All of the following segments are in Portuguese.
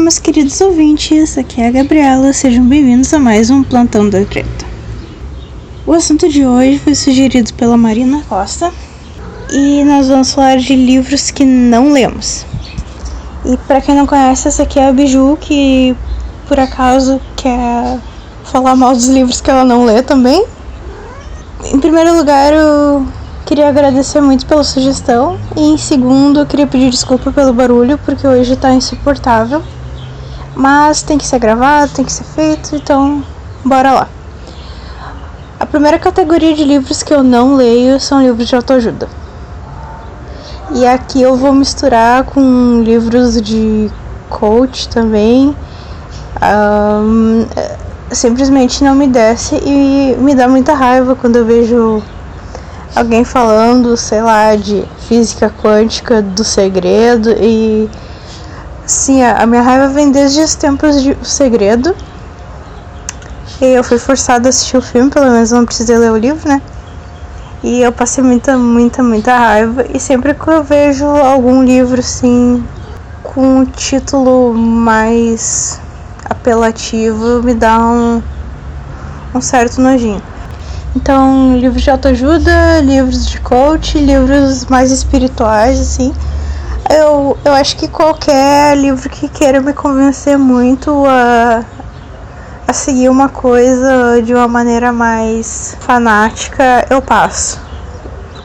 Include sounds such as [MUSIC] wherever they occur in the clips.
meus queridos ouvintes, aqui é a Gabriela, sejam bem-vindos a mais um Plantão da Treta. O assunto de hoje foi sugerido pela Marina Costa e nós vamos falar de livros que não lemos. E para quem não conhece, essa aqui é a Biju, que por acaso quer falar mal dos livros que ela não lê também. Em primeiro lugar, eu queria agradecer muito pela sugestão. E em segundo, eu queria pedir desculpa pelo barulho, porque hoje tá insuportável. Mas tem que ser gravado, tem que ser feito, então bora lá. A primeira categoria de livros que eu não leio são livros de autoajuda. E aqui eu vou misturar com livros de coach também. Um, simplesmente não me desce e me dá muita raiva quando eu vejo alguém falando, sei lá, de física quântica, do segredo e sim, a minha raiva vem desde os tempos de O Segredo. E eu fui forçada a assistir o filme, pelo menos não precisei ler o livro, né? E eu passei muita, muita, muita raiva. E sempre que eu vejo algum livro assim, com um título mais apelativo, me dá um, um certo nojinho. Então, livros de autoajuda, livros de coach, livros mais espirituais, assim. Eu, eu acho que qualquer livro que queira me convencer muito a, a seguir uma coisa de uma maneira mais fanática, eu passo.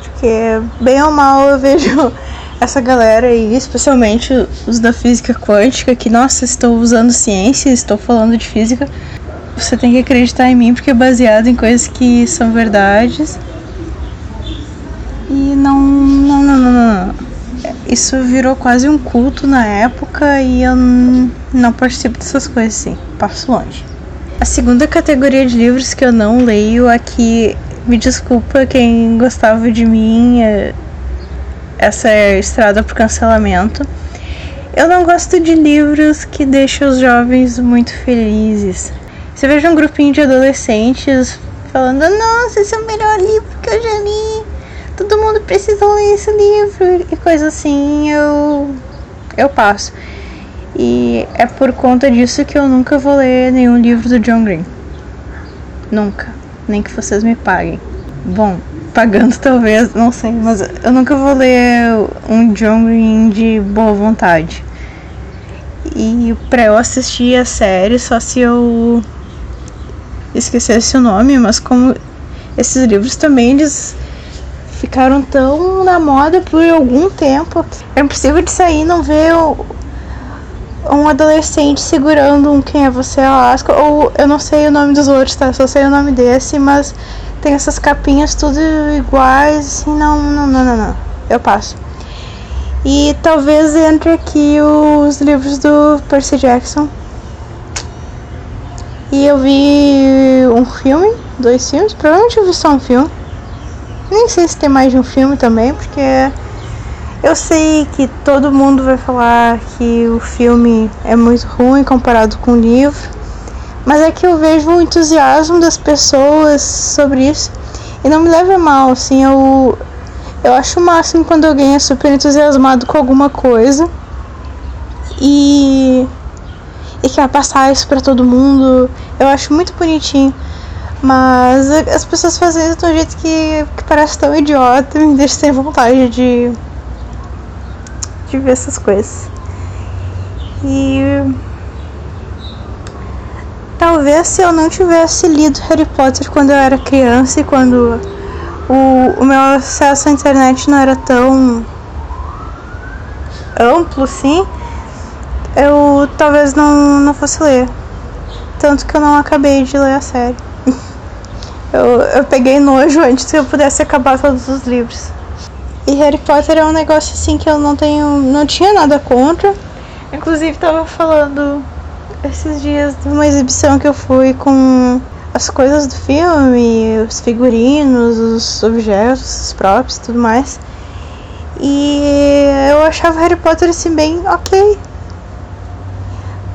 Porque, bem ou mal, eu vejo [LAUGHS] essa galera aí, especialmente os da física quântica, que, nossa, estou usando ciência, estou falando de física você tem que acreditar em mim porque é baseado em coisas que são verdades. E não, não, não, não, não. Isso virou quase um culto na época e eu não participo dessas coisas assim. Passo longe. A segunda categoria de livros que eu não leio aqui, me desculpa quem gostava de mim, é, essa é estrada por cancelamento. Eu não gosto de livros que deixam os jovens muito felizes. Você veja um grupinho de adolescentes falando: Nossa, esse é o melhor livro que eu já li. Todo mundo precisa ler esse livro e coisa assim. Eu, eu passo. E é por conta disso que eu nunca vou ler nenhum livro do John Green. Nunca. Nem que vocês me paguem. Bom, pagando [LAUGHS] talvez, não sei, mas eu nunca vou ler um John Green de boa vontade. E pra eu assistir a série, só se eu esquecesse o nome, mas como esses livros também eles ficaram tão na moda por algum tempo, é impossível de sair e não ver um adolescente segurando um Quem é Você Alaska, ou eu não sei o nome dos outros, tá? Só sei o nome desse, mas tem essas capinhas tudo iguais, assim, não, não, não, não, não. Eu passo. E talvez entre aqui os livros do Percy Jackson, e eu vi um filme, dois filmes, provavelmente eu vi só um filme. Nem sei se tem mais de um filme também, porque eu sei que todo mundo vai falar que o filme é muito ruim comparado com o livro. Mas é que eu vejo o entusiasmo das pessoas sobre isso. E não me leva mal, assim, eu, eu acho o máximo quando alguém é super entusiasmado com alguma coisa. E e quer passar isso para todo mundo. Eu acho muito bonitinho. Mas as pessoas fazem isso de um jeito que, que parece tão idiota e me deixa sem vontade de, de ver essas coisas. E talvez se eu não tivesse lido Harry Potter quando eu era criança e quando o, o meu acesso à internet não era tão amplo assim, eu talvez não, não fosse ler. Tanto que eu não acabei de ler a série. Eu, eu peguei nojo antes que eu pudesse acabar todos os livros. E Harry Potter é um negócio assim que eu não tenho. não tinha nada contra. Inclusive tava falando esses dias de uma exibição que eu fui com as coisas do filme, os figurinos, os objetos, os próprios tudo mais. E eu achava Harry Potter assim bem ok.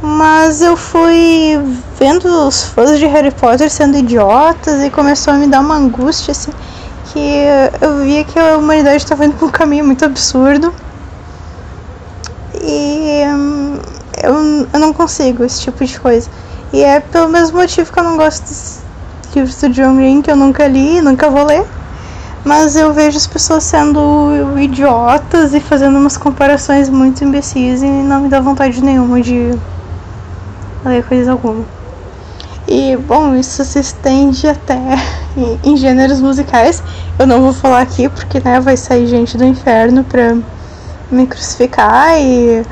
Mas eu fui vendo os fãs de Harry Potter sendo idiotas e começou a me dar uma angústia assim que eu via que a humanidade estava indo por um caminho muito absurdo. E hum, eu, eu não consigo esse tipo de coisa. E é pelo mesmo motivo que eu não gosto dos livros do John Green, que eu nunca li e nunca vou ler. Mas eu vejo as pessoas sendo idiotas e fazendo umas comparações muito imbecis e não me dá vontade nenhuma de ler coisa alguma. E bom, isso se estende até em, gêneros musicais. Eu não vou falar aqui porque né, vai sair gente do inferno pra me crucificar e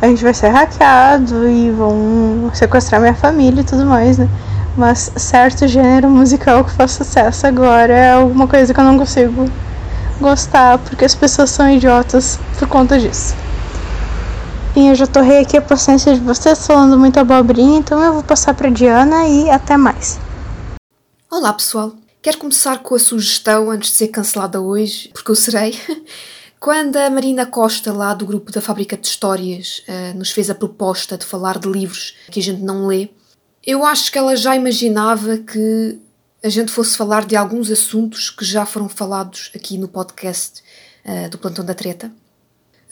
a gente vai ser hackeado e vão sequestrar minha família e tudo mais, né? Mas certo gênero musical que faz sucesso agora é alguma coisa que eu não consigo gostar porque as pessoas são idiotas por conta disso. Enfim, eu já torrei aqui a paciência de vocês falando muito abobrinha, então eu vou passar para Diana e até mais. Olá pessoal, quero começar com a sugestão antes de ser cancelada hoje, porque eu serei. [LAUGHS] Quando a Marina Costa, lá do grupo da Fábrica de Histórias, uh, nos fez a proposta de falar de livros que a gente não lê, eu acho que ela já imaginava que a gente fosse falar de alguns assuntos que já foram falados aqui no podcast uh, do Plantão da Treta.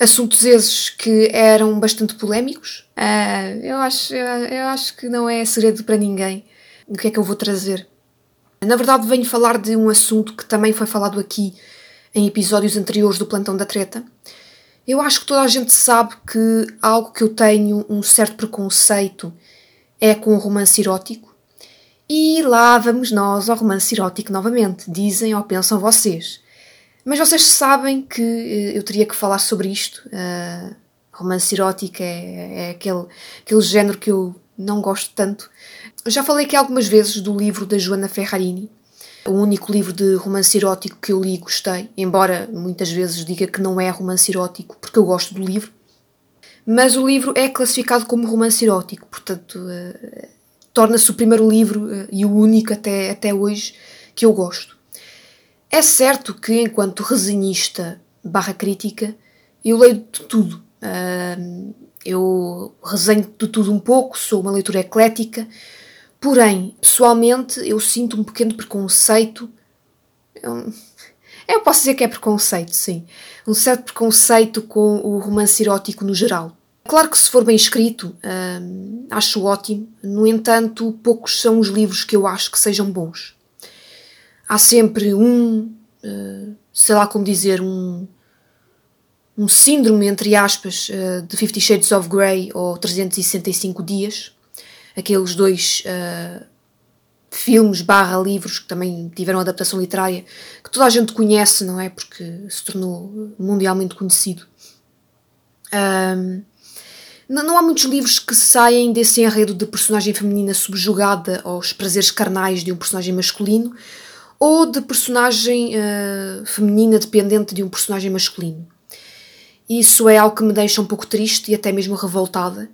Assuntos esses que eram bastante polémicos. Uh, eu, acho, eu, eu acho que não é segredo para ninguém o que é que eu vou trazer. Na verdade, venho falar de um assunto que também foi falado aqui em episódios anteriores do Plantão da Treta. Eu acho que toda a gente sabe que algo que eu tenho um certo preconceito é com o romance erótico. E lá vamos nós ao romance erótico novamente, dizem ou pensam vocês. Mas vocês sabem que eh, eu teria que falar sobre isto. Uh, romance erótico é, é aquele, aquele género que eu não gosto tanto. Já falei aqui algumas vezes do livro da Joana Ferrarini, o único livro de romance erótico que eu li e gostei, embora muitas vezes diga que não é romance erótico porque eu gosto do livro. Mas o livro é classificado como romance erótico, portanto, uh, torna-se o primeiro livro uh, e o único até, até hoje que eu gosto. É certo que, enquanto resenhista barra crítica, eu leio de tudo. Eu resenho de tudo um pouco, sou uma leitura eclética, Porém, pessoalmente, eu sinto um pequeno preconceito. Eu, posso dizer que é preconceito, sim. Um certo preconceito com o romance erótico no geral. Claro que se for bem escrito, acho ótimo. No entanto, poucos são os livros que eu acho que sejam bons. Há sempre um, uh, sei lá como dizer, um, um síndrome, entre aspas, uh, de Fifty Shades of Grey ou 365 dias, aqueles dois uh, filmes barra livros que também tiveram adaptação literária, que toda a gente conhece, não é? Porque se tornou mundialmente conhecido. Um, não há muitos livros que saem desse enredo de personagem feminina subjugada aos prazeres carnais de um personagem masculino ou de personagem uh, feminina dependente de um personagem masculino. Isso é algo que me deixa um pouco triste e até mesmo revoltada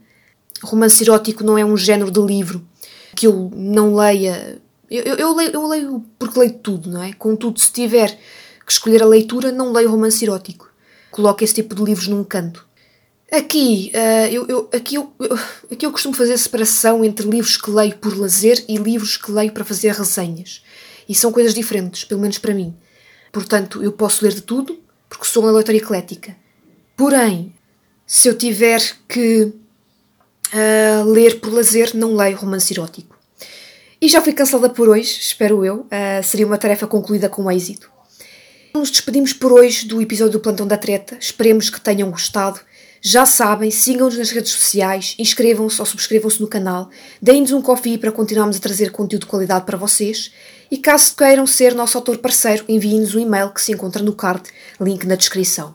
romance erótico não é um género de livro que eu não leia. Eu, eu, eu, leio, eu leio porque leio tudo, não é? Contudo, se tiver que escolher a leitura, não leio romance erótico. Coloco esse tipo de livros num canto. Aqui, uh, eu, eu, aqui, eu, eu, aqui eu costumo fazer separação entre livros que leio por lazer e livros que leio para fazer resenhas. E são coisas diferentes, pelo menos para mim. Portanto, eu posso ler de tudo, porque sou uma leitora eclética. Porém, se eu tiver que Uh, ler por lazer, não leio romance erótico. E já fui cansada por hoje, espero eu. Uh, seria uma tarefa concluída com êxito. Nos despedimos por hoje do episódio do Plantão da Treta. Esperemos que tenham gostado. Já sabem, sigam-nos nas redes sociais, inscrevam-se ou subscrevam-se no canal, deem-nos um coffee para continuarmos a trazer conteúdo de qualidade para vocês. E caso queiram ser nosso autor parceiro, enviem-nos um e-mail que se encontra no card, link na descrição.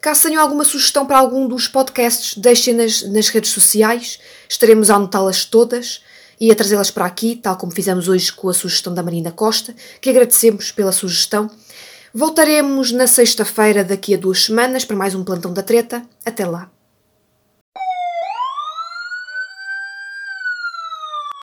Caso tenham alguma sugestão para algum dos podcasts, deixem-nas nas redes sociais, estaremos a anotá-las todas e a trazê-las para aqui, tal como fizemos hoje com a sugestão da Marina Costa, que agradecemos pela sugestão. Voltaremos na sexta-feira, daqui a duas semanas, para mais um plantão da treta. Até lá!